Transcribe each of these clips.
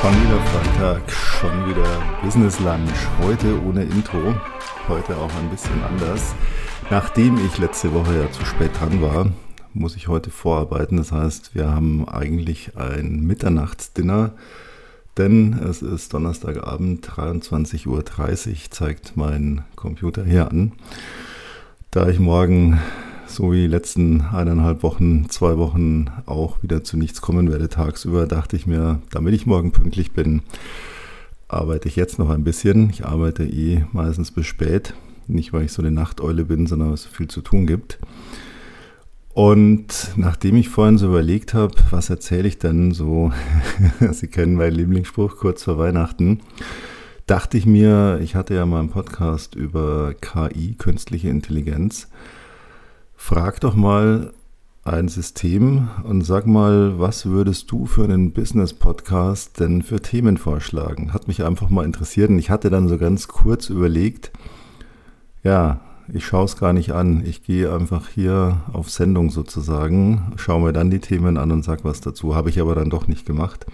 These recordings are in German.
Schon wieder Freitag, schon wieder Business Lunch. Heute ohne Intro, heute auch ein bisschen anders. Nachdem ich letzte Woche ja zu spät dran war, muss ich heute vorarbeiten. Das heißt, wir haben eigentlich ein Mitternachtsdinner, denn es ist Donnerstagabend, 23.30 Uhr, zeigt mein Computer hier an. Da ich morgen so wie die letzten eineinhalb Wochen, zwei Wochen auch wieder zu nichts kommen werde tagsüber, dachte ich mir, damit ich morgen pünktlich bin, arbeite ich jetzt noch ein bisschen. Ich arbeite eh meistens bis spät. Nicht, weil ich so eine Nachteule bin, sondern weil es so viel zu tun gibt. Und nachdem ich vorhin so überlegt habe, was erzähle ich denn so, Sie kennen meinen Lieblingsspruch kurz vor Weihnachten, dachte ich mir, ich hatte ja mal einen Podcast über KI, künstliche Intelligenz. Frag doch mal ein System und sag mal, was würdest du für einen Business-Podcast denn für Themen vorschlagen? Hat mich einfach mal interessiert und ich hatte dann so ganz kurz überlegt, ja, ich schaue es gar nicht an. Ich gehe einfach hier auf Sendung sozusagen, schaue mir dann die Themen an und sag was dazu. Habe ich aber dann doch nicht gemacht.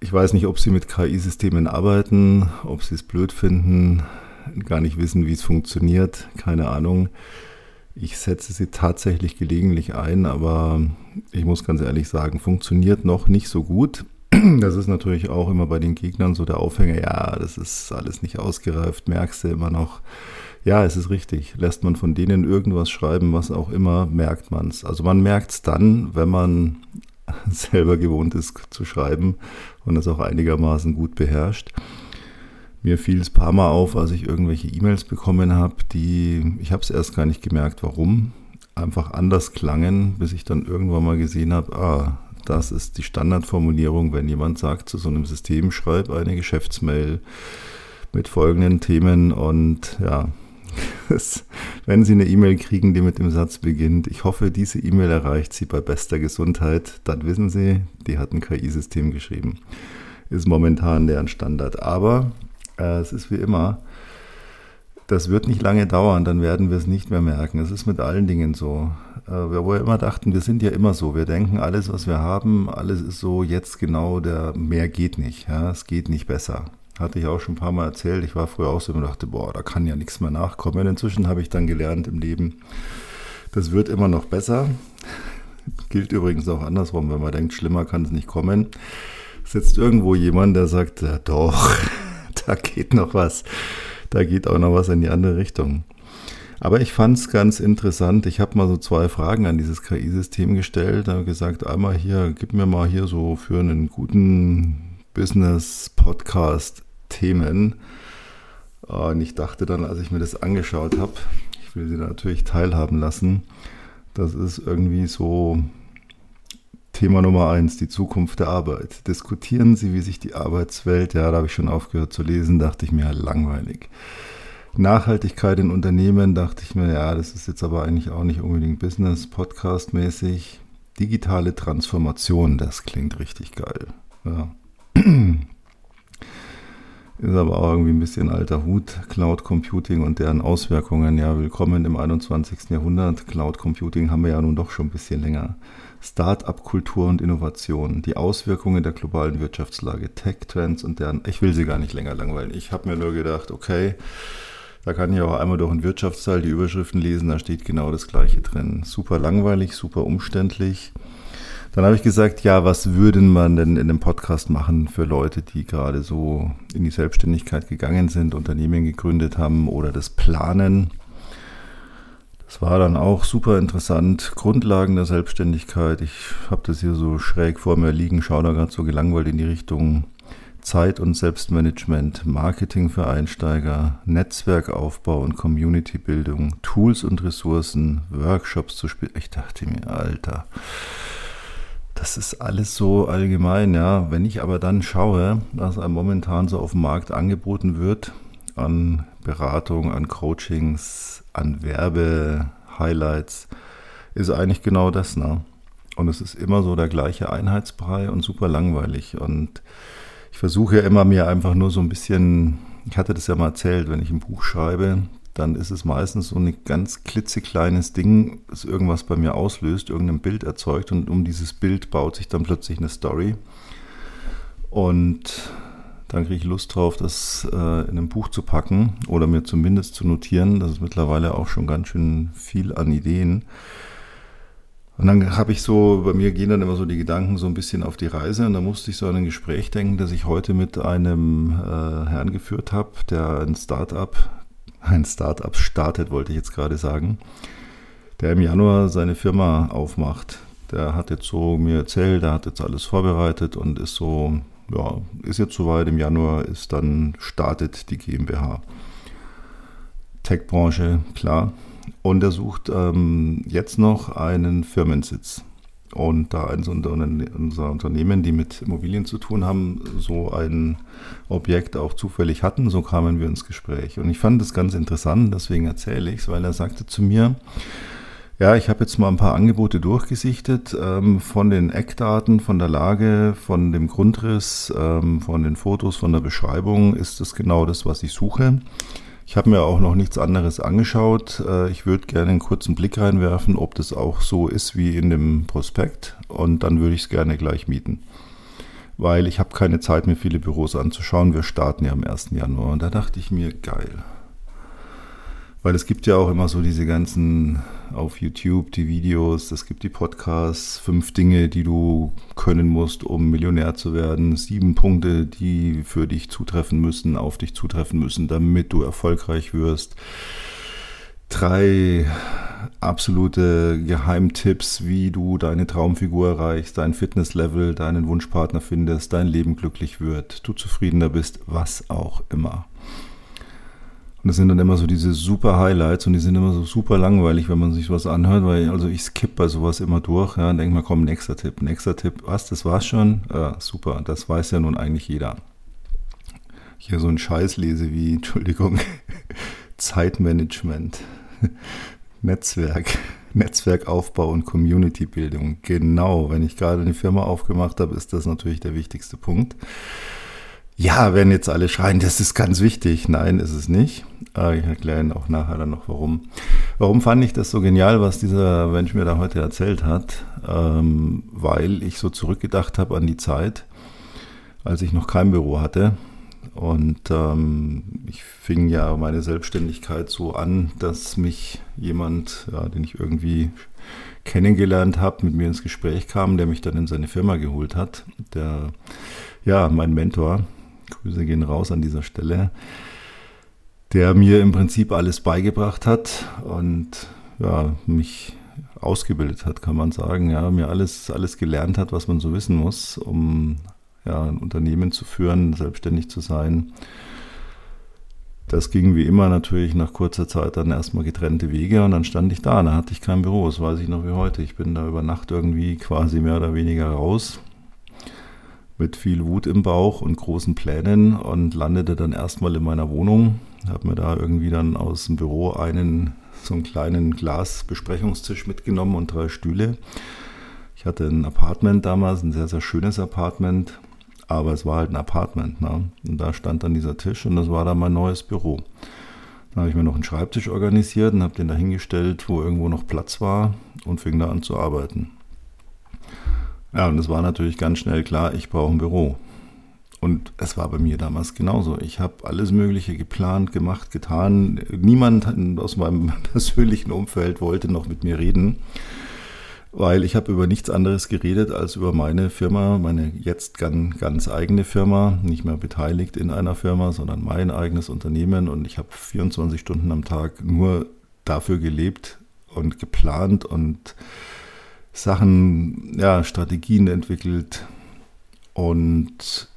Ich weiß nicht, ob Sie mit KI-Systemen arbeiten, ob Sie es blöd finden, gar nicht wissen, wie es funktioniert, keine Ahnung. Ich setze sie tatsächlich gelegentlich ein, aber ich muss ganz ehrlich sagen, funktioniert noch nicht so gut. Das ist natürlich auch immer bei den Gegnern so der Aufhänger, ja, das ist alles nicht ausgereift, merkst du immer noch. Ja, es ist richtig. Lässt man von denen irgendwas schreiben, was auch immer, merkt man es. Also man merkt es dann, wenn man selber gewohnt ist zu schreiben und es auch einigermaßen gut beherrscht. Mir fiel es ein paar Mal auf, als ich irgendwelche E-Mails bekommen habe, die, ich habe es erst gar nicht gemerkt, warum, einfach anders klangen, bis ich dann irgendwann mal gesehen habe, ah, das ist die Standardformulierung, wenn jemand sagt zu so einem System, schreib eine Geschäftsmail mit folgenden Themen und ja, wenn Sie eine E-Mail kriegen, die mit dem Satz beginnt, ich hoffe, diese E-Mail erreicht Sie bei bester Gesundheit, dann wissen Sie, die hat ein KI-System geschrieben. Ist momentan deren Standard. Aber äh, es ist wie immer, das wird nicht lange dauern, dann werden wir es nicht mehr merken. Es ist mit allen Dingen so. Äh, wir wo immer dachten, wir sind ja immer so. Wir denken, alles, was wir haben, alles ist so jetzt genau, der mehr geht nicht. Ja? Es geht nicht besser. Hatte ich auch schon ein paar Mal erzählt. Ich war früher auch so und dachte, boah, da kann ja nichts mehr nachkommen. Inzwischen habe ich dann gelernt im Leben, das wird immer noch besser. Gilt übrigens auch andersrum, wenn man denkt, schlimmer kann es nicht kommen. Sitzt irgendwo jemand, der sagt, ja, doch, da geht noch was da geht auch noch was in die andere Richtung. Aber ich fand es ganz interessant. Ich habe mal so zwei Fragen an dieses KI-System gestellt. habe gesagt, einmal hier, gib mir mal hier so für einen guten Business-Podcast Themen. Und ich dachte dann, als ich mir das angeschaut habe, ich will sie natürlich teilhaben lassen. Das ist irgendwie so Thema Nummer eins, die Zukunft der Arbeit. Diskutieren Sie, wie sich die Arbeitswelt, ja, da habe ich schon aufgehört zu lesen, dachte ich mir, langweilig. Nachhaltigkeit in Unternehmen, dachte ich mir, ja, das ist jetzt aber eigentlich auch nicht unbedingt Business, Podcast-mäßig. Digitale Transformation, das klingt richtig geil. Ja. Ist aber auch irgendwie ein bisschen alter Hut. Cloud Computing und deren Auswirkungen. Ja, willkommen im 21. Jahrhundert. Cloud Computing haben wir ja nun doch schon ein bisschen länger. Start-up-Kultur und Innovation, die Auswirkungen der globalen Wirtschaftslage, Tech-Trends und deren. Ich will sie gar nicht länger langweilen. Ich habe mir nur gedacht, okay, da kann ich auch einmal durch den Wirtschaftsteil die Überschriften lesen, da steht genau das Gleiche drin. Super langweilig, super umständlich. Dann habe ich gesagt, ja, was würden man denn in dem Podcast machen für Leute, die gerade so in die Selbstständigkeit gegangen sind, Unternehmen gegründet haben oder das planen? Es war dann auch super interessant. Grundlagen der Selbstständigkeit. Ich habe das hier so schräg vor mir liegen, schaue da gerade so gelangweilt in die Richtung Zeit- und Selbstmanagement, Marketing für Einsteiger, Netzwerkaufbau und Communitybildung, Tools und Ressourcen, Workshops zu spielen. Ich dachte mir, Alter, das ist alles so allgemein, ja. Wenn ich aber dann schaue, was einem momentan so auf dem Markt angeboten wird, an Beratung, an Coachings, an Werbe-Highlights ist eigentlich genau das. Ne? Und es ist immer so der gleiche Einheitsbrei und super langweilig. Und ich versuche ja immer mir einfach nur so ein bisschen, ich hatte das ja mal erzählt, wenn ich ein Buch schreibe, dann ist es meistens so ein ganz klitzekleines Ding, das irgendwas bei mir auslöst, irgendein Bild erzeugt und um dieses Bild baut sich dann plötzlich eine Story. Und dann kriege ich Lust drauf, das äh, in ein Buch zu packen oder mir zumindest zu notieren. Das ist mittlerweile auch schon ganz schön viel an Ideen. Und dann habe ich so, bei mir gehen dann immer so die Gedanken so ein bisschen auf die Reise und da musste ich so an ein Gespräch denken, das ich heute mit einem äh, Herrn geführt habe, der ein Startup, ein Startup startet, wollte ich jetzt gerade sagen, der im Januar seine Firma aufmacht. Der hat jetzt so mir erzählt, er hat jetzt alles vorbereitet und ist so, ja, ist jetzt soweit, im Januar ist dann startet die GmbH. Tech-Branche, klar, und er sucht ähm, jetzt noch einen Firmensitz. Und da eins unserer Unternehmen, die mit Immobilien zu tun haben, so ein Objekt auch zufällig hatten, so kamen wir ins Gespräch. Und ich fand das ganz interessant, deswegen erzähle ich es, weil er sagte zu mir, ja, ich habe jetzt mal ein paar Angebote durchgesichtet ähm, von den Eckdaten, von der Lage, von dem Grundriss, ähm, von den Fotos, von der Beschreibung ist das genau das, was ich suche. Ich habe mir auch noch nichts anderes angeschaut. Äh, ich würde gerne einen kurzen Blick reinwerfen, ob das auch so ist wie in dem Prospekt. Und dann würde ich es gerne gleich mieten. Weil ich habe keine Zeit, mir viele Büros anzuschauen. Wir starten ja am 1. Januar. Und da dachte ich mir, geil. Weil es gibt ja auch immer so diese ganzen auf YouTube, die Videos, es gibt die Podcasts, fünf Dinge, die du können musst, um Millionär zu werden, sieben Punkte, die für dich zutreffen müssen, auf dich zutreffen müssen, damit du erfolgreich wirst. Drei absolute Geheimtipps, wie du deine Traumfigur erreichst, dein Fitnesslevel, deinen Wunschpartner findest, dein Leben glücklich wird, du zufriedener bist, was auch immer. Und das sind dann immer so diese super Highlights und die sind immer so super langweilig, wenn man sich was anhört, weil also ich skippe bei sowas immer durch ja, und denke mal, komm, nächster Tipp, nächster Tipp. Was, das war's schon? Ja, super, das weiß ja nun eigentlich jeder. Hier so ein Scheiß lese wie, Entschuldigung, Zeitmanagement, Netzwerk, Netzwerkaufbau und Communitybildung. Genau, wenn ich gerade eine Firma aufgemacht habe, ist das natürlich der wichtigste Punkt. Ja, wenn jetzt alle schreien, das ist ganz wichtig. Nein, ist es nicht. Aber ich erkläre Ihnen auch nachher dann noch, warum. Warum fand ich das so genial, was dieser Mensch mir da heute erzählt hat? Ähm, weil ich so zurückgedacht habe an die Zeit, als ich noch kein Büro hatte. Und ähm, ich fing ja meine Selbstständigkeit so an, dass mich jemand, ja, den ich irgendwie kennengelernt habe, mit mir ins Gespräch kam, der mich dann in seine Firma geholt hat. Der, ja, mein Mentor, Grüße gehen raus an dieser Stelle, der mir im Prinzip alles beigebracht hat und ja, mich ausgebildet hat, kann man sagen. Ja, mir alles, alles gelernt hat, was man so wissen muss, um ja, ein Unternehmen zu führen, selbstständig zu sein. Das ging wie immer natürlich nach kurzer Zeit dann erstmal getrennte Wege und dann stand ich da, da hatte ich kein Büro, das weiß ich noch wie heute. Ich bin da über Nacht irgendwie quasi mehr oder weniger raus mit viel Wut im Bauch und großen Plänen und landete dann erstmal in meiner Wohnung. Habe mir da irgendwie dann aus dem Büro einen so einen kleinen Glasbesprechungstisch mitgenommen und drei Stühle. Ich hatte ein Apartment damals, ein sehr, sehr schönes Apartment, aber es war halt ein Apartment. Ne? Und da stand dann dieser Tisch und das war dann mein neues Büro. Dann habe ich mir noch einen Schreibtisch organisiert und habe den da hingestellt, wo irgendwo noch Platz war und fing da an zu arbeiten. Ja, und es war natürlich ganz schnell klar, ich brauche ein Büro. Und es war bei mir damals genauso. Ich habe alles Mögliche geplant, gemacht, getan. Niemand aus meinem persönlichen Umfeld wollte noch mit mir reden, weil ich habe über nichts anderes geredet als über meine Firma, meine jetzt ganz, ganz eigene Firma, nicht mehr beteiligt in einer Firma, sondern mein eigenes Unternehmen. Und ich habe 24 Stunden am Tag nur dafür gelebt und geplant und Sachen, ja, Strategien entwickelt. Und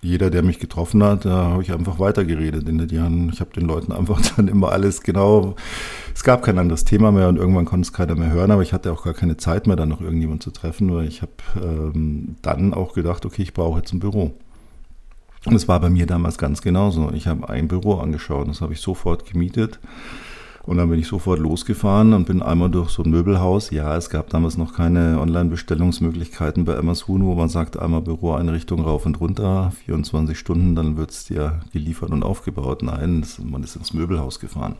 jeder, der mich getroffen hat, da habe ich einfach weitergeredet in den Jahren. Ich habe den Leuten einfach dann immer alles genau, es gab kein anderes Thema mehr und irgendwann konnte es keiner mehr hören, aber ich hatte auch gar keine Zeit mehr, dann noch irgendjemand zu treffen, weil ich habe ähm, dann auch gedacht, okay, ich brauche jetzt ein Büro. Und es war bei mir damals ganz genauso. Ich habe ein Büro angeschaut, das habe ich sofort gemietet und dann bin ich sofort losgefahren und bin einmal durch so ein Möbelhaus. Ja, es gab damals noch keine Online-Bestellungsmöglichkeiten bei Amazon, wo man sagt, einmal Büroeinrichtung rauf und runter, 24 Stunden, dann wird es dir geliefert und aufgebaut. Nein, man ist ins Möbelhaus gefahren.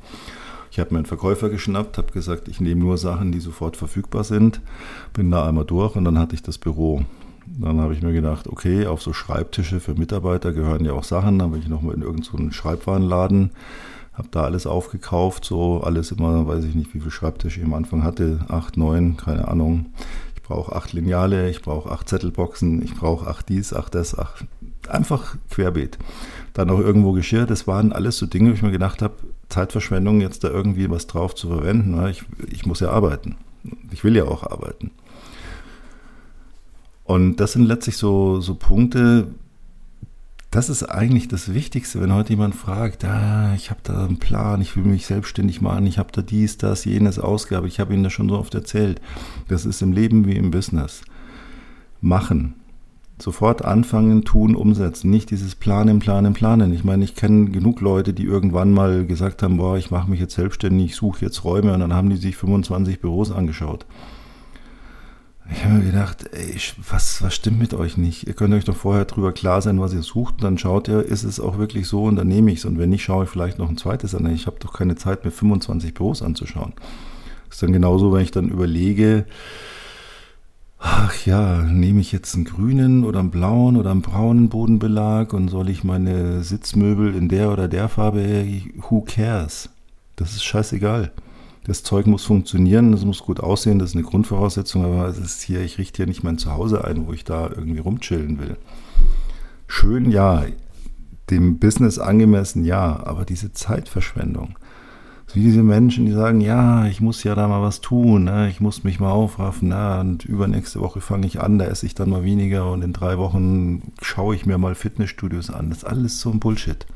Ich habe mir einen Verkäufer geschnappt, habe gesagt, ich nehme nur Sachen, die sofort verfügbar sind, bin da einmal durch und dann hatte ich das Büro. Dann habe ich mir gedacht, okay, auf so Schreibtische für Mitarbeiter gehören ja auch Sachen. Dann bin ich nochmal in irgendeinen so Schreibwarenladen, habe da alles aufgekauft, so alles immer, weiß ich nicht, wie viele Schreibtische ich am Anfang hatte, acht, neun, keine Ahnung. Ich brauche acht Lineale, ich brauche acht Zettelboxen, ich brauche acht dies, acht das, acht, einfach querbeet. Dann auch irgendwo Geschirr, das waren alles so Dinge, wo ich mir gedacht habe, Zeitverschwendung, jetzt da irgendwie was drauf zu verwenden. Ich, ich muss ja arbeiten. Ich will ja auch arbeiten. Und das sind letztlich so, so Punkte, das ist eigentlich das Wichtigste, wenn heute jemand fragt, ah, ich habe da einen Plan, ich will mich selbstständig machen, ich habe da dies, das, jenes Ausgabe, ich habe Ihnen das schon so oft erzählt. Das ist im Leben wie im Business. Machen. Sofort anfangen, tun, umsetzen. Nicht dieses Planen, Planen, Planen. Ich meine, ich kenne genug Leute, die irgendwann mal gesagt haben, boah, ich mache mich jetzt selbstständig, ich suche jetzt Räume und dann haben die sich 25 Büros angeschaut. Ich habe mir gedacht, ey, was, was stimmt mit euch nicht? Ihr könnt euch doch vorher drüber klar sein, was ihr sucht. Und dann schaut ihr, ist es auch wirklich so und dann nehme ich es. Und wenn nicht, schaue ich vielleicht noch ein zweites an. Ich habe doch keine Zeit, mir 25 Büros anzuschauen. Das ist dann genauso, wenn ich dann überlege, ach ja, nehme ich jetzt einen grünen oder einen blauen oder einen braunen Bodenbelag und soll ich meine Sitzmöbel in der oder der Farbe, who cares? Das ist scheißegal das Zeug muss funktionieren, es muss gut aussehen, das ist eine Grundvoraussetzung, aber es ist hier, ich richte hier nicht mein Zuhause ein, wo ich da irgendwie rumchillen will. Schön, ja, dem Business angemessen, ja, aber diese Zeitverschwendung. Wie diese Menschen, die sagen, ja, ich muss ja da mal was tun, ne? ich muss mich mal aufraffen, na, und übernächste Woche fange ich an, da esse ich dann mal weniger und in drei Wochen schaue ich mir mal Fitnessstudios an. Das ist alles so ein Bullshit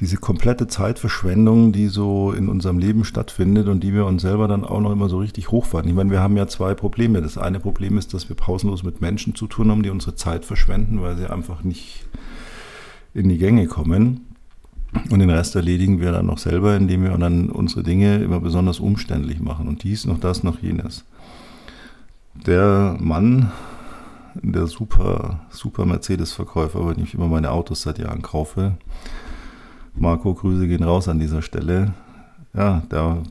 diese komplette Zeitverschwendung, die so in unserem Leben stattfindet und die wir uns selber dann auch noch immer so richtig hochfahren. Ich meine, wir haben ja zwei Probleme. Das eine Problem ist, dass wir pausenlos mit Menschen zu tun haben, die unsere Zeit verschwenden, weil sie einfach nicht in die Gänge kommen. Und den Rest erledigen wir dann noch selber, indem wir dann unsere Dinge immer besonders umständlich machen. Und dies, noch das, noch jenes. Der Mann, der super, super Mercedes-Verkäufer, wenn ich immer meine Autos seit Jahren kaufe, Marco, Grüße gehen raus an dieser Stelle. Ja, der,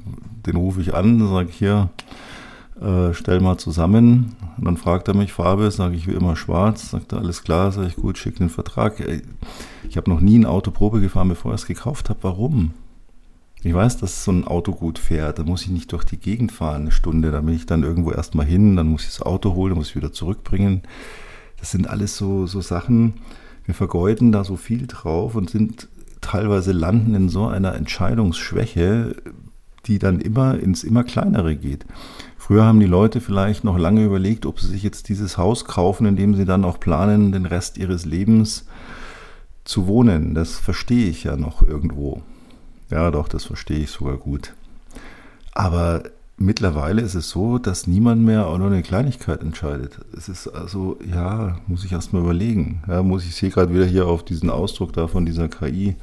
den rufe ich an, sage hier, äh, stell mal zusammen. Und dann fragt er mich Farbe, sage ich wie immer schwarz. Sagt er, alles klar, sage ich gut, schick den Vertrag. Ich habe noch nie ein Auto Probe gefahren, bevor ich es gekauft habe. Warum? Ich weiß, dass so ein Auto gut fährt. Da muss ich nicht durch die Gegend fahren, eine Stunde. Da bin ich dann irgendwo erstmal hin, dann muss ich das Auto holen, muss ich wieder zurückbringen. Das sind alles so, so Sachen. Wir vergeuden da so viel drauf und sind teilweise landen in so einer Entscheidungsschwäche, die dann immer ins immer kleinere geht. Früher haben die Leute vielleicht noch lange überlegt, ob sie sich jetzt dieses Haus kaufen, in dem sie dann auch planen, den Rest ihres Lebens zu wohnen. Das verstehe ich ja noch irgendwo. Ja, doch, das verstehe ich sogar gut. Aber mittlerweile ist es so, dass niemand mehr auch nur eine Kleinigkeit entscheidet. Es ist also, ja, muss ich erst mal überlegen. Ja, muss ich sehe gerade wieder hier auf diesen Ausdruck da von dieser KI.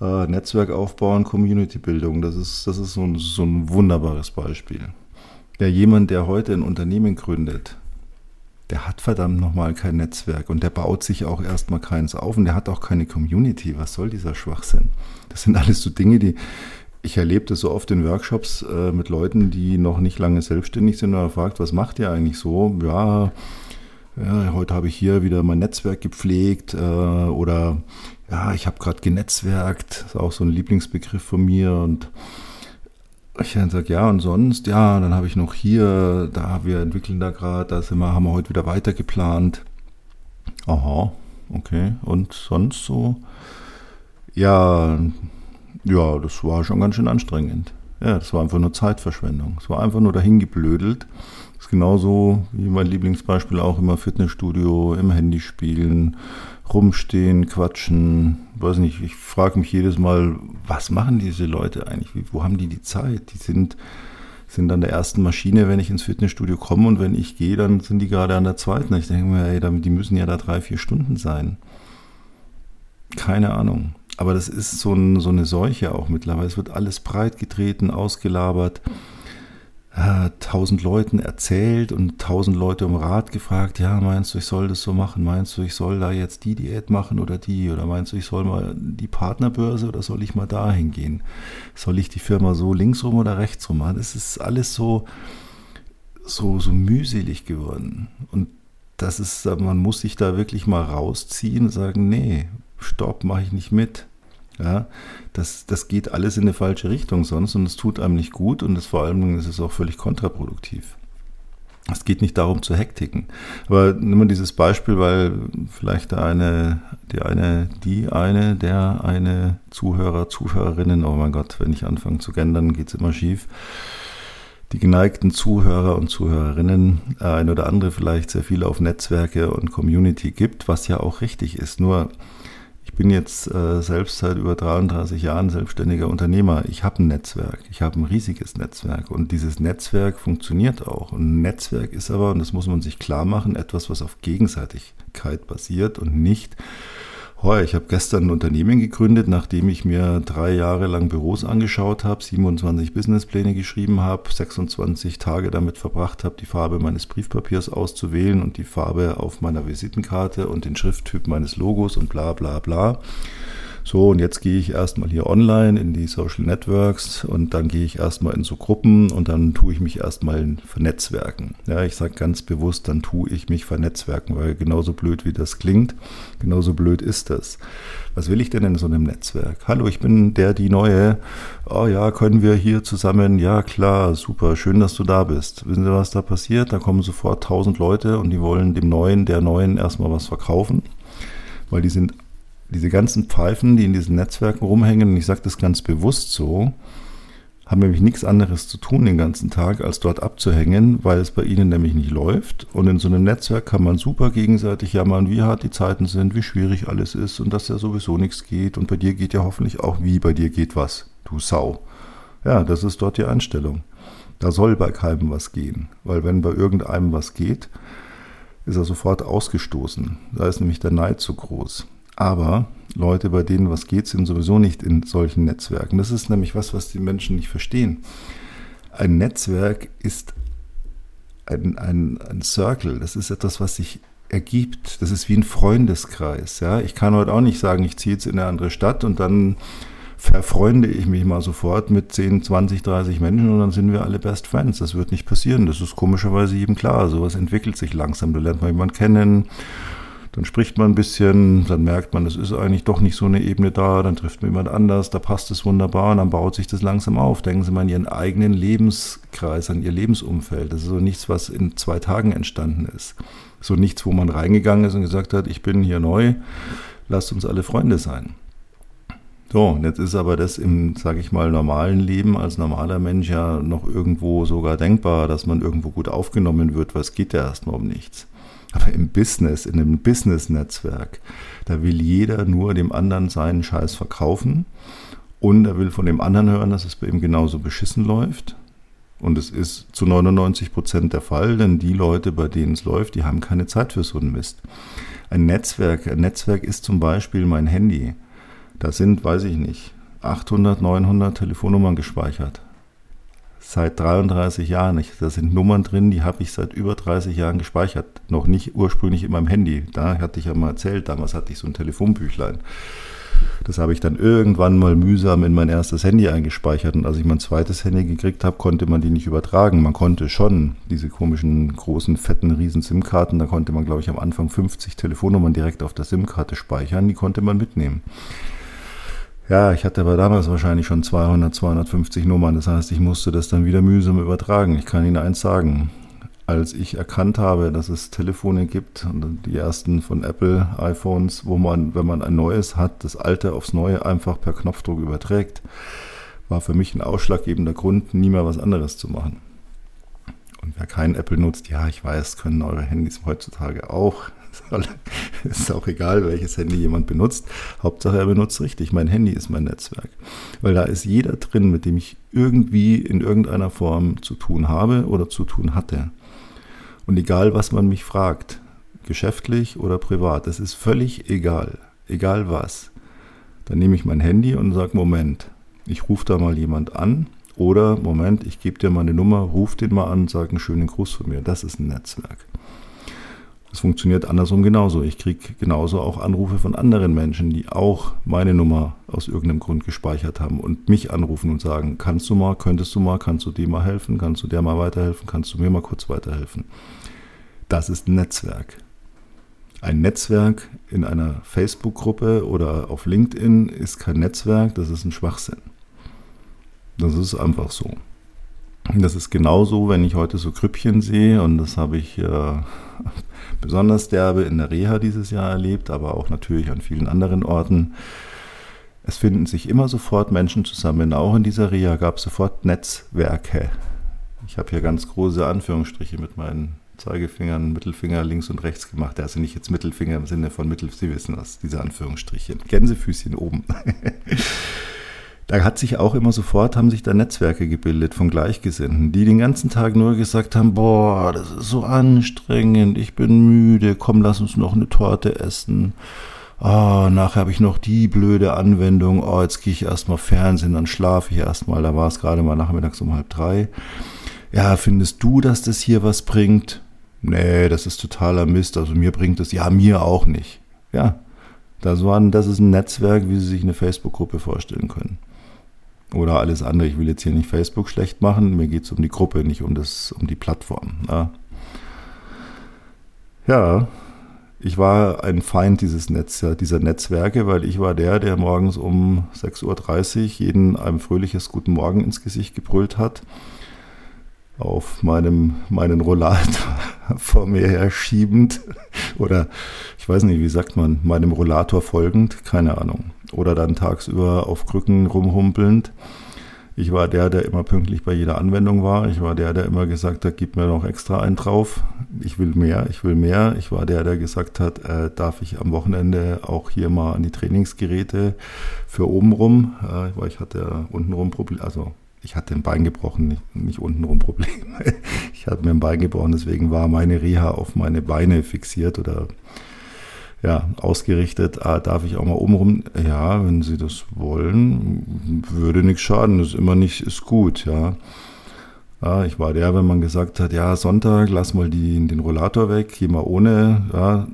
Äh, Netzwerk aufbauen, Community-Bildung. Das ist, das ist so ein, so ein wunderbares Beispiel. Ja, jemand, der heute ein Unternehmen gründet, der hat verdammt nochmal kein Netzwerk und der baut sich auch erstmal keins auf und der hat auch keine Community. Was soll dieser Schwachsinn? Das sind alles so Dinge, die, ich erlebe das so oft in Workshops äh, mit Leuten, die noch nicht lange selbstständig sind und er fragt, was macht ihr eigentlich so? Ja, ja heute habe ich hier wieder mein Netzwerk gepflegt äh, oder ja, ich habe gerade genetzwerkt, ist auch so ein Lieblingsbegriff von mir und ich dann sage, ja, und sonst, ja, dann habe ich noch hier, da wir entwickeln da gerade, da sind wir, haben wir heute wieder weiter geplant. Aha, okay, und sonst so? Ja, ja, das war schon ganz schön anstrengend. Ja, das war einfach nur Zeitverschwendung. Es war einfach nur dahin geblödelt. Das ist genauso wie mein Lieblingsbeispiel auch immer Fitnessstudio, im Handy spielen, rumstehen, quatschen. Weiß nicht, ich frage mich jedes Mal, was machen diese Leute eigentlich? Wo haben die die Zeit? Die sind, sind an der ersten Maschine, wenn ich ins Fitnessstudio komme und wenn ich gehe, dann sind die gerade an der zweiten. Ich denke mir, ey, die müssen ja da drei, vier Stunden sein. Keine Ahnung. Aber das ist so, ein, so eine Seuche auch mittlerweile. Es wird alles breit getreten, ausgelabert, äh, tausend Leuten erzählt und tausend Leute um Rat gefragt. Ja, meinst du, ich soll das so machen? Meinst du, ich soll da jetzt die Diät machen oder die? Oder meinst du, ich soll mal die Partnerbörse oder soll ich mal dahin gehen? Soll ich die Firma so links rum oder rechts rum machen? Es ist alles so, so, so mühselig geworden. Und das ist, man muss sich da wirklich mal rausziehen und sagen, nee, stopp, mache ich nicht mit. Ja, das, das geht alles in eine falsche Richtung sonst und es tut einem nicht gut und es, vor allem ist es auch völlig kontraproduktiv. Es geht nicht darum zu hektiken. Aber nimm mal dieses Beispiel, weil vielleicht der eine, die eine, die eine, der eine Zuhörer, Zuhörerinnen, oh mein Gott, wenn ich anfange zu gendern, geht es immer schief. Die geneigten Zuhörer und Zuhörerinnen, ein oder andere vielleicht sehr viel auf Netzwerke und Community gibt, was ja auch richtig ist. Nur bin jetzt äh, selbst seit über 33 Jahren selbstständiger Unternehmer. Ich habe ein Netzwerk. Ich habe ein riesiges Netzwerk. Und dieses Netzwerk funktioniert auch. Ein Netzwerk ist aber, und das muss man sich klar machen, etwas, was auf Gegenseitigkeit basiert und nicht Hoi, ich habe gestern ein Unternehmen gegründet, nachdem ich mir drei Jahre lang Büros angeschaut habe, 27 Businesspläne geschrieben habe, 26 Tage damit verbracht habe, die Farbe meines Briefpapiers auszuwählen und die Farbe auf meiner Visitenkarte und den Schrifttyp meines Logos und bla bla bla. So, und jetzt gehe ich erstmal hier online in die Social Networks und dann gehe ich erstmal in so Gruppen und dann tue ich mich erstmal vernetzwerken. Ja, ich sage ganz bewusst, dann tue ich mich vernetzwerken, weil genauso blöd wie das klingt, genauso blöd ist das. Was will ich denn in so einem Netzwerk? Hallo, ich bin der, die Neue. Oh ja, können wir hier zusammen? Ja, klar, super, schön, dass du da bist. Wissen Sie, was da passiert? Da kommen sofort tausend Leute und die wollen dem Neuen, der Neuen erstmal was verkaufen, weil die sind diese ganzen Pfeifen, die in diesen Netzwerken rumhängen, und ich sage das ganz bewusst so, haben nämlich nichts anderes zu tun den ganzen Tag, als dort abzuhängen, weil es bei ihnen nämlich nicht läuft. Und in so einem Netzwerk kann man super gegenseitig jammern, wie hart die Zeiten sind, wie schwierig alles ist und dass ja sowieso nichts geht. Und bei dir geht ja hoffentlich auch, wie bei dir geht was, du Sau. Ja, das ist dort die Einstellung. Da soll bei keinem was gehen, weil wenn bei irgendeinem was geht, ist er sofort ausgestoßen. Da ist nämlich der Neid zu groß. Aber Leute, bei denen was geht, sind sowieso nicht in solchen Netzwerken. Das ist nämlich was, was die Menschen nicht verstehen. Ein Netzwerk ist ein, ein, ein Circle. Das ist etwas, was sich ergibt. Das ist wie ein Freundeskreis. Ja? Ich kann heute auch nicht sagen, ich ziehe jetzt in eine andere Stadt und dann verfreunde ich mich mal sofort mit 10, 20, 30 Menschen und dann sind wir alle Best Friends. Das wird nicht passieren. Das ist komischerweise jedem klar. Sowas entwickelt sich langsam. Du lernt mal jemanden kennen dann spricht man ein bisschen, dann merkt man, es ist eigentlich doch nicht so eine Ebene da, dann trifft man jemand anders, da passt es wunderbar und dann baut sich das langsam auf. Denken Sie mal an Ihren eigenen Lebenskreis, an Ihr Lebensumfeld. Das ist so nichts, was in zwei Tagen entstanden ist. So nichts, wo man reingegangen ist und gesagt hat, ich bin hier neu, lasst uns alle Freunde sein. So, und jetzt ist aber das im, sage ich mal, normalen Leben als normaler Mensch ja noch irgendwo sogar denkbar, dass man irgendwo gut aufgenommen wird, weil es geht ja erstmal um nichts. Aber im Business, in einem Business-Netzwerk, da will jeder nur dem anderen seinen Scheiß verkaufen und er will von dem anderen hören, dass es bei ihm genauso beschissen läuft. Und es ist zu 99 Prozent der Fall, denn die Leute, bei denen es läuft, die haben keine Zeit für so einen Mist. Ein Netzwerk, ein Netzwerk ist zum Beispiel mein Handy. Da sind, weiß ich nicht, 800, 900 Telefonnummern gespeichert seit 33 Jahren. Ich, da sind Nummern drin, die habe ich seit über 30 Jahren gespeichert. Noch nicht ursprünglich in meinem Handy. Da hatte ich ja mal erzählt, damals hatte ich so ein Telefonbüchlein. Das habe ich dann irgendwann mal mühsam in mein erstes Handy eingespeichert. Und als ich mein zweites Handy gekriegt habe, konnte man die nicht übertragen. Man konnte schon diese komischen, großen, fetten, riesen SIM-Karten, da konnte man, glaube ich, am Anfang 50 Telefonnummern direkt auf der SIM-Karte speichern. Die konnte man mitnehmen. Ja, ich hatte aber damals wahrscheinlich schon 200, 250 Nummern. Das heißt, ich musste das dann wieder mühsam übertragen. Ich kann Ihnen eins sagen. Als ich erkannt habe, dass es Telefone gibt, die ersten von Apple iPhones, wo man, wenn man ein neues hat, das alte aufs neue einfach per Knopfdruck überträgt, war für mich ein ausschlaggebender Grund, nie mehr was anderes zu machen. Und wer kein Apple nutzt, ja, ich weiß, können eure Handys heutzutage auch. ist auch egal, welches Handy jemand benutzt. Hauptsache, er benutzt richtig. Mein Handy ist mein Netzwerk. Weil da ist jeder drin, mit dem ich irgendwie in irgendeiner Form zu tun habe oder zu tun hatte. Und egal, was man mich fragt, geschäftlich oder privat, das ist völlig egal. Egal was. Dann nehme ich mein Handy und sage, Moment, ich rufe da mal jemand an. Oder, Moment, ich gebe dir meine Nummer, ruf den mal an, sag einen schönen Gruß von mir. Das ist ein Netzwerk. Es funktioniert andersrum genauso. Ich kriege genauso auch Anrufe von anderen Menschen, die auch meine Nummer aus irgendeinem Grund gespeichert haben und mich anrufen und sagen, kannst du mal, könntest du mal, kannst du dir mal helfen, kannst du der mal weiterhelfen, kannst du mir mal kurz weiterhelfen. Das ist ein Netzwerk. Ein Netzwerk in einer Facebook-Gruppe oder auf LinkedIn ist kein Netzwerk, das ist ein Schwachsinn. Das ist einfach so. Das ist genauso, wenn ich heute so Krüppchen sehe, und das habe ich äh, besonders derbe in der Reha dieses Jahr erlebt, aber auch natürlich an vielen anderen Orten. Es finden sich immer sofort Menschen zusammen. Auch in dieser Reha gab es sofort Netzwerke. Ich habe hier ganz große Anführungsstriche mit meinen Zeigefingern, Mittelfinger links und rechts gemacht. Also nicht jetzt Mittelfinger im Sinne von Mittel, Sie wissen was, diese Anführungsstriche. Gänsefüßchen oben. Da hat sich auch immer sofort, haben sich da Netzwerke gebildet von Gleichgesinnten, die den ganzen Tag nur gesagt haben, boah, das ist so anstrengend, ich bin müde, komm, lass uns noch eine Torte essen. Ah, oh, nachher habe ich noch die blöde Anwendung, oh, jetzt gehe ich erstmal Fernsehen, dann schlafe ich erstmal, da war es gerade mal nachmittags um halb drei. Ja, findest du, dass das hier was bringt? Nee, das ist totaler Mist, also mir bringt es, ja, mir auch nicht. Ja, das, war, das ist ein Netzwerk, wie Sie sich eine Facebook-Gruppe vorstellen können oder alles andere. Ich will jetzt hier nicht Facebook schlecht machen, mir geht es um die Gruppe, nicht um, das, um die Plattform. Ja. ja, ich war ein Feind dieses Netz, dieser Netzwerke, weil ich war der, der morgens um 6.30 Uhr jeden ein fröhliches Guten Morgen ins Gesicht gebrüllt hat auf meinem, meinen Rollator vor mir her schiebend oder ich weiß nicht, wie sagt man, meinem Rollator folgend, keine Ahnung. Oder dann tagsüber auf Krücken rumhumpelnd. Ich war der, der immer pünktlich bei jeder Anwendung war. Ich war der, der immer gesagt hat, gib mir noch extra einen drauf. Ich will mehr, ich will mehr. Ich war der, der gesagt hat, äh, darf ich am Wochenende auch hier mal an die Trainingsgeräte für oben rum, äh, weil ich hatte untenrum Probleme, also ich hatte ein Bein gebrochen, nicht, nicht untenrum Probleme. Ich hatte mir ein Bein gebrochen, deswegen war meine Reha auf meine Beine fixiert oder ja, ausgerichtet. Ah, darf ich auch mal obenrum? Ja, wenn Sie das wollen, würde nichts schaden. Das ist immer nicht, ist gut, ja. ja. Ich war der, wenn man gesagt hat, ja, Sonntag, lass mal die, den Rollator weg, geh mal ohne. Ja.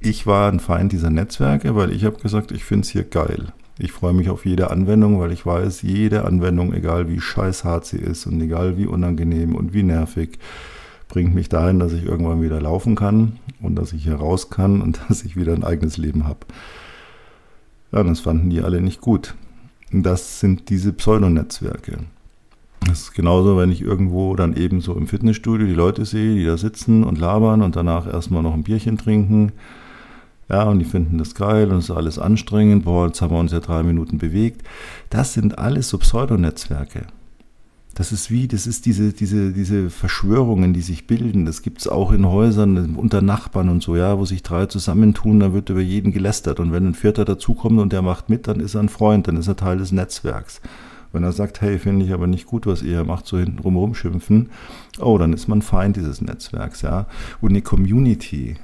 Ich war ein Feind dieser Netzwerke, weil ich habe gesagt, ich finde es hier geil. Ich freue mich auf jede Anwendung, weil ich weiß, jede Anwendung, egal wie scheißhart sie ist und egal wie unangenehm und wie nervig, bringt mich dahin, dass ich irgendwann wieder laufen kann und dass ich hier raus kann und dass ich wieder ein eigenes Leben habe. Ja, das fanden die alle nicht gut. Das sind diese Pseudonetzwerke. Das ist genauso, wenn ich irgendwo dann eben so im Fitnessstudio die Leute sehe, die da sitzen und labern und danach erstmal noch ein Bierchen trinken ja, und die finden das geil und es ist alles anstrengend. Boah, jetzt haben wir uns ja drei Minuten bewegt. Das sind alles so Pseudonetzwerke. Das ist wie, das ist diese, diese, diese Verschwörungen, die sich bilden. Das gibt es auch in Häusern unter Nachbarn und so, ja, wo sich drei zusammentun, dann wird über jeden gelästert. Und wenn ein Vierter dazukommt und der macht mit, dann ist er ein Freund, dann ist er Teil des Netzwerks. Wenn er sagt, hey, finde ich aber nicht gut, was ihr macht, so hinten rum rumschimpfen, oh, dann ist man Feind dieses Netzwerks, ja. Und eine Community,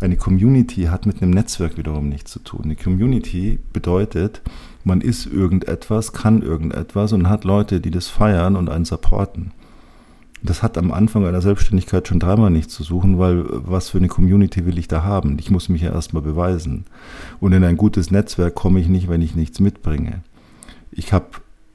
eine Community hat mit einem Netzwerk wiederum nichts zu tun. Eine Community bedeutet, man ist irgendetwas, kann irgendetwas und hat Leute, die das feiern und einen supporten. Das hat am Anfang einer Selbstständigkeit schon dreimal nichts zu suchen, weil was für eine Community will ich da haben? Ich muss mich ja erstmal beweisen. Und in ein gutes Netzwerk komme ich nicht, wenn ich nichts mitbringe. Ich habe,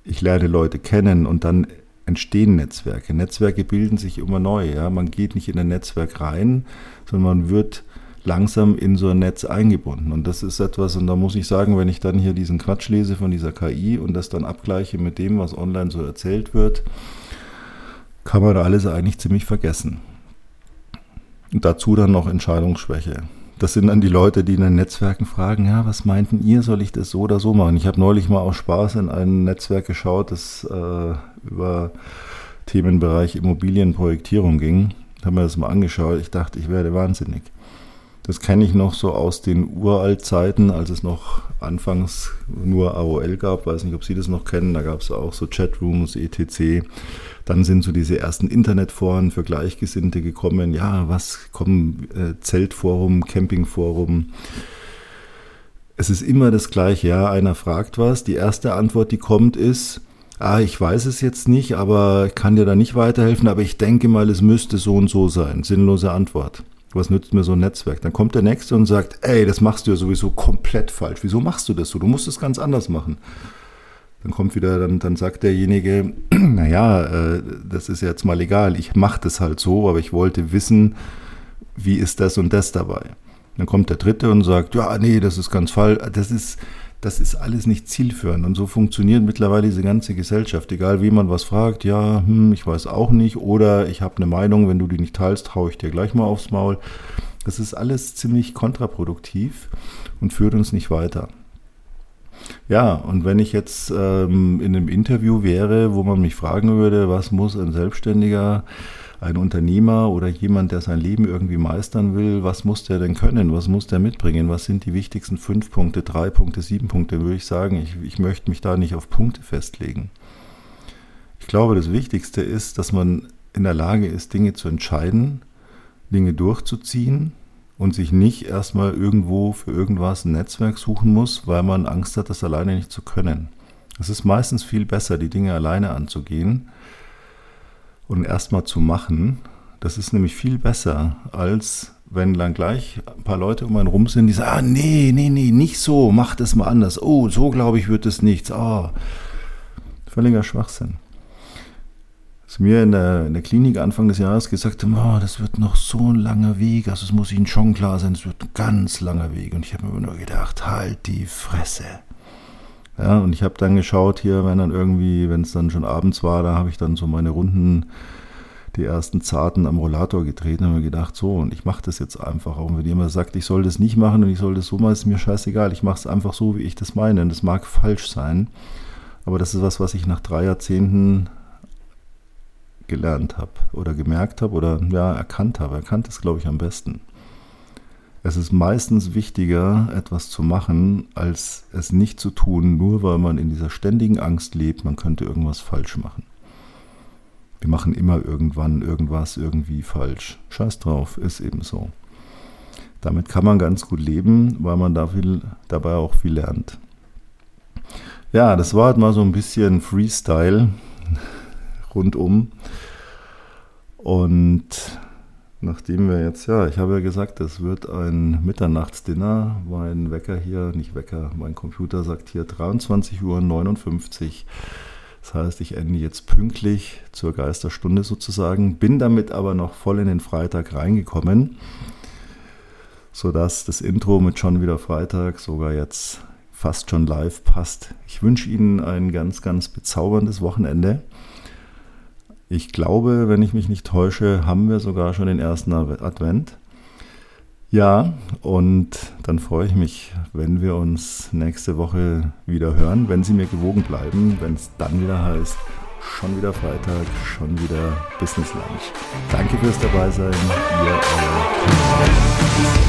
ich lerne Leute kennen und dann entstehen Netzwerke. Netzwerke bilden sich immer neu. Ja? Man geht nicht in ein Netzwerk rein, sondern man wird langsam in so ein Netz eingebunden. Und das ist etwas, und da muss ich sagen, wenn ich dann hier diesen Quatsch lese von dieser KI und das dann abgleiche mit dem, was online so erzählt wird, kann man da alles eigentlich ziemlich vergessen. Und dazu dann noch Entscheidungsschwäche. Das sind dann die Leute, die in den Netzwerken fragen, ja, was meinten ihr, soll ich das so oder so machen? Ich habe neulich mal aus Spaß in ein Netzwerk geschaut, das äh, über Themenbereich Immobilienprojektierung ging. Habe mir das mal angeschaut. Ich dachte, ich werde wahnsinnig. Das kenne ich noch so aus den Uraltzeiten, als es noch anfangs nur AOL gab. Weiß nicht, ob Sie das noch kennen. Da gab es auch so Chatrooms, etc. Dann sind so diese ersten Internetforen für Gleichgesinnte gekommen. Ja, was kommen? Äh, Zeltforum, Campingforum. Es ist immer das Gleiche. Ja, einer fragt was. Die erste Antwort, die kommt, ist, ah, ich weiß es jetzt nicht, aber ich kann dir da nicht weiterhelfen, aber ich denke mal, es müsste so und so sein. Sinnlose Antwort. Was nützt mir so ein Netzwerk? Dann kommt der Nächste und sagt, ey, das machst du ja sowieso komplett falsch. Wieso machst du das so? Du musst es ganz anders machen. Dann kommt wieder, dann, dann sagt derjenige, naja, äh, das ist jetzt mal egal, ich mache das halt so, aber ich wollte wissen, wie ist das und das dabei. Dann kommt der Dritte und sagt, ja, nee, das ist ganz falsch. Das ist, das ist alles nicht zielführend. Und so funktioniert mittlerweile diese ganze Gesellschaft. Egal wie man was fragt, ja, hm, ich weiß auch nicht. Oder ich habe eine Meinung, wenn du die nicht teilst, haue ich dir gleich mal aufs Maul. Das ist alles ziemlich kontraproduktiv und führt uns nicht weiter. Ja, und wenn ich jetzt ähm, in einem Interview wäre, wo man mich fragen würde, was muss ein Selbstständiger ein Unternehmer oder jemand, der sein Leben irgendwie meistern will, was muss der denn können? Was muss der mitbringen? Was sind die wichtigsten fünf Punkte, drei Punkte, sieben Punkte? Würde ich sagen, ich, ich möchte mich da nicht auf Punkte festlegen. Ich glaube, das Wichtigste ist, dass man in der Lage ist, Dinge zu entscheiden, Dinge durchzuziehen und sich nicht erstmal irgendwo für irgendwas ein Netzwerk suchen muss, weil man Angst hat, das alleine nicht zu können. Es ist meistens viel besser, die Dinge alleine anzugehen, und erstmal zu machen, das ist nämlich viel besser, als wenn dann gleich ein paar Leute um einen rum sind, die sagen, ah, nee, nee, nee, nicht so, mach das mal anders. Oh, so glaube ich, wird es nichts. Oh, völliger Schwachsinn. Als mir in der, in der Klinik Anfang des Jahres gesagt haben, oh, das wird noch so ein langer Weg, also es muss Ihnen schon klar sein, es wird ein ganz langer Weg. Und ich habe mir nur gedacht, halt die Fresse. Ja, und ich habe dann geschaut hier, wenn dann irgendwie, wenn es dann schon abends war, da habe ich dann so meine Runden, die ersten Zarten am Rollator gedreht und mir gedacht, so, und ich mache das jetzt einfach. Auch wenn jemand sagt, ich soll das nicht machen und ich soll das so machen, ist mir scheißegal. Ich mache es einfach so, wie ich das meine. Und das mag falsch sein, aber das ist was, was ich nach drei Jahrzehnten gelernt habe oder gemerkt habe oder ja, erkannt habe. Erkannt ist, glaube ich, am besten. Es ist meistens wichtiger, etwas zu machen, als es nicht zu tun, nur weil man in dieser ständigen Angst lebt, man könnte irgendwas falsch machen. Wir machen immer irgendwann irgendwas irgendwie falsch. Scheiß drauf, ist eben so. Damit kann man ganz gut leben, weil man da viel, dabei auch viel lernt. Ja, das war halt mal so ein bisschen Freestyle rundum. Und Nachdem wir jetzt, ja, ich habe ja gesagt, es wird ein Mitternachtsdinner. Mein Wecker hier, nicht Wecker, mein Computer sagt hier 23.59 Uhr. Das heißt, ich ende jetzt pünktlich zur Geisterstunde sozusagen, bin damit aber noch voll in den Freitag reingekommen, sodass das Intro mit schon wieder Freitag sogar jetzt fast schon live passt. Ich wünsche Ihnen ein ganz, ganz bezauberndes Wochenende. Ich glaube, wenn ich mich nicht täusche, haben wir sogar schon den ersten Advent. Ja, und dann freue ich mich, wenn wir uns nächste Woche wieder hören, wenn Sie mir gewogen bleiben, wenn es dann wieder heißt, schon wieder Freitag, schon wieder Business Lunch. Danke fürs Dabeisein. Ihr euer